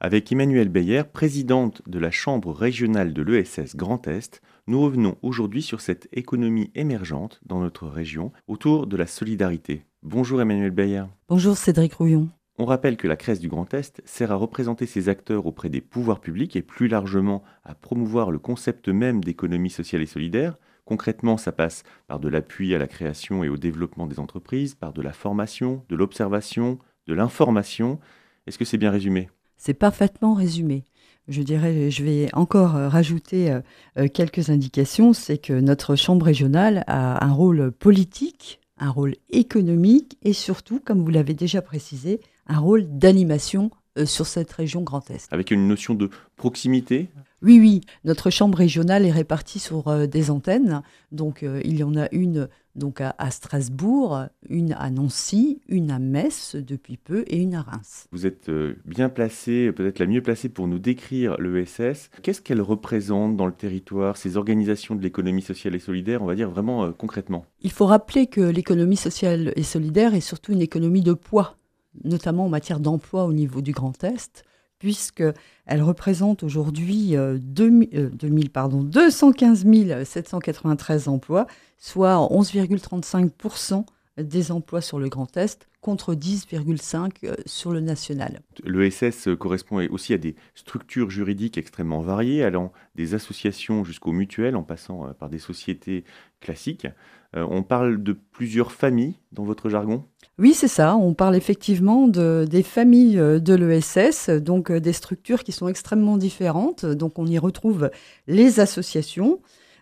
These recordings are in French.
Avec Emmanuel Beyer, présidente de la Chambre régionale de l'ESS Grand Est, nous revenons aujourd'hui sur cette économie émergente dans notre région autour de la solidarité. Bonjour Emmanuel Beyer. Bonjour Cédric Rouillon. On rappelle que la Crèce du Grand Est sert à représenter ses acteurs auprès des pouvoirs publics et plus largement à promouvoir le concept même d'économie sociale et solidaire. Concrètement, ça passe par de l'appui à la création et au développement des entreprises, par de la formation, de l'observation, de l'information. Est-ce que c'est bien résumé? C'est parfaitement résumé. Je dirais, je vais encore euh, rajouter euh, euh, quelques indications. C'est que notre Chambre régionale a un rôle politique, un rôle économique et surtout, comme vous l'avez déjà précisé, un rôle d'animation sur cette région Grand Est. Avec une notion de proximité? Oui, oui, notre chambre régionale est répartie sur des antennes. Donc, euh, il y en a une donc à, Strasbourg, une à Nancy, une à Metz depuis peu et une à Reims. Vous êtes euh, bien placé, peut-être la mieux placée pour nous décrire l'ESS. Qu'est-ce qu'elle représente dans le territoire, ces organisations de l'économie sociale et solidaire, on va dire vraiment concrètement? Il faut rappeler que l'économie sociale et solidaire est surtout une économie de poids, notamment en matière d'emploi au niveau du Grand Est puisqu'elle représente aujourd'hui 2000, euh, euh, pardon, 215 793 emplois, soit 11,35% des emplois sur le Grand Est contre 10,5 euh, sur le national. L'ESS correspond aussi à des structures juridiques extrêmement variées, allant des associations jusqu'aux mutuelles, en passant par des sociétés classiques. On parle de plusieurs familles dans votre jargon? Oui, c'est ça. On parle effectivement de, des familles euh, de l'ESS, donc euh, des structures qui sont extrêmement différentes. Donc on y retrouve les associations,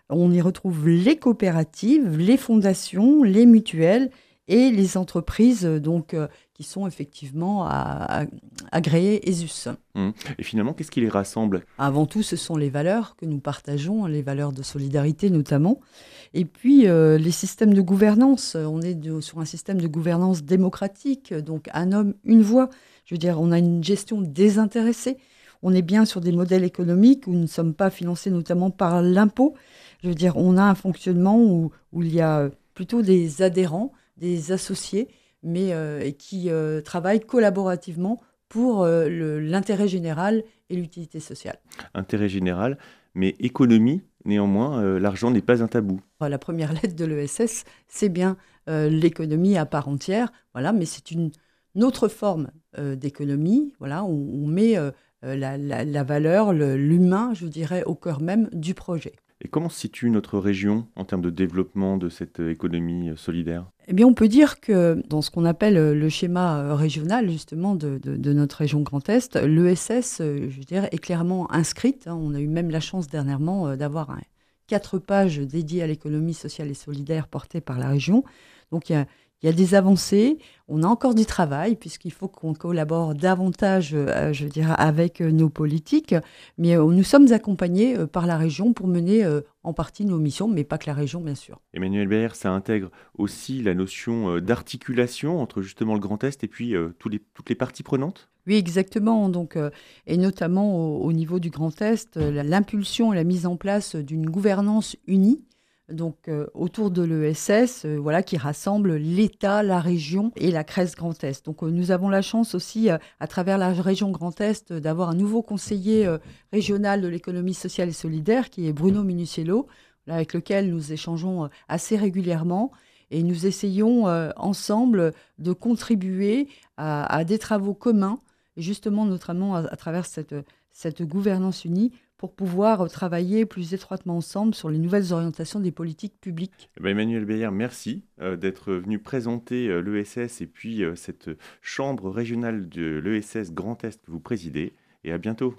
on y retrouve les coopératives, les fondations, les mutuelles et les entreprises donc euh, qui sont effectivement agréées ESUS. Mmh. Et finalement, qu'est-ce qui les rassemble? Avant tout, ce sont les valeurs que nous partageons, les valeurs de solidarité notamment, et puis euh, les systèmes de gouvernance. On est sur un système de gouvernance démocratique, donc un homme, une voix. Je veux dire, on a une gestion désintéressée. On est bien sur des modèles économiques où nous ne sommes pas financés notamment par l'impôt. Je veux dire, on a un fonctionnement où, où il y a plutôt des adhérents, des associés mais euh, qui euh, travaillent collaborativement pour euh, l'intérêt général et l'utilité sociale. Intérêt général, mais économie, néanmoins, l'argent n'est pas un tabou. La première lettre de l'ESS, c'est bien l'économie à part entière, voilà, mais c'est une, autre forme d'économie, voilà, on, on met la, la, valeur, l'humain, je dirais, au cœur même du projet. Et comment se situe notre région en termes de développement de cette euh, économie euh, solidaire? Eh bien, on peut dire que dans ce qu'on appelle euh, le schéma régional, justement, de, notre région Grand Est, l'ESS, je dirais, est clairement inscrite. Hein. On a eu même la chance dernièrement d'avoir quatre pages dédiées à l'économie sociale et solidaire portées par la région. Donc, il y a il y a des avancées, on a encore du travail puisqu'il faut qu'on collabore davantage, euh, je dirais, avec euh, nos politiques, mais euh, nous sommes accompagnés par la région pour mener en partie nos missions, mais pas que la région, bien sûr. Emmanuel Baer, ça intègre aussi la notion d'articulation entre justement le Grand Est et puis tous les, toutes les parties prenantes? Oui, exactement. Donc, et notamment au niveau du Grand Est, l'impulsion et la mise en place d'une gouvernance unie donc euh, autour de l'ESS, euh, voilà, qui rassemble l'État, la région et la Crèce Grand Est. Donc euh, nous avons la chance aussi, à travers la région Grand Est, d'avoir un nouveau conseiller régional de l'économie sociale et solidaire, qui est Bruno Minuciello, avec lequel nous échangeons assez régulièrement. Et nous essayons ensemble de contribuer à, des travaux communs, justement notamment à, travers cette, cette gouvernance unie pour pouvoir travailler plus étroitement ensemble sur les nouvelles orientations des politiques publiques. Eh ben, Emmanuel Beyer, merci euh, d'être venu présenter euh, l'ESS et puis euh, cette chambre régionale de l'ESS Grand Est que vous présidez. Et à bientôt.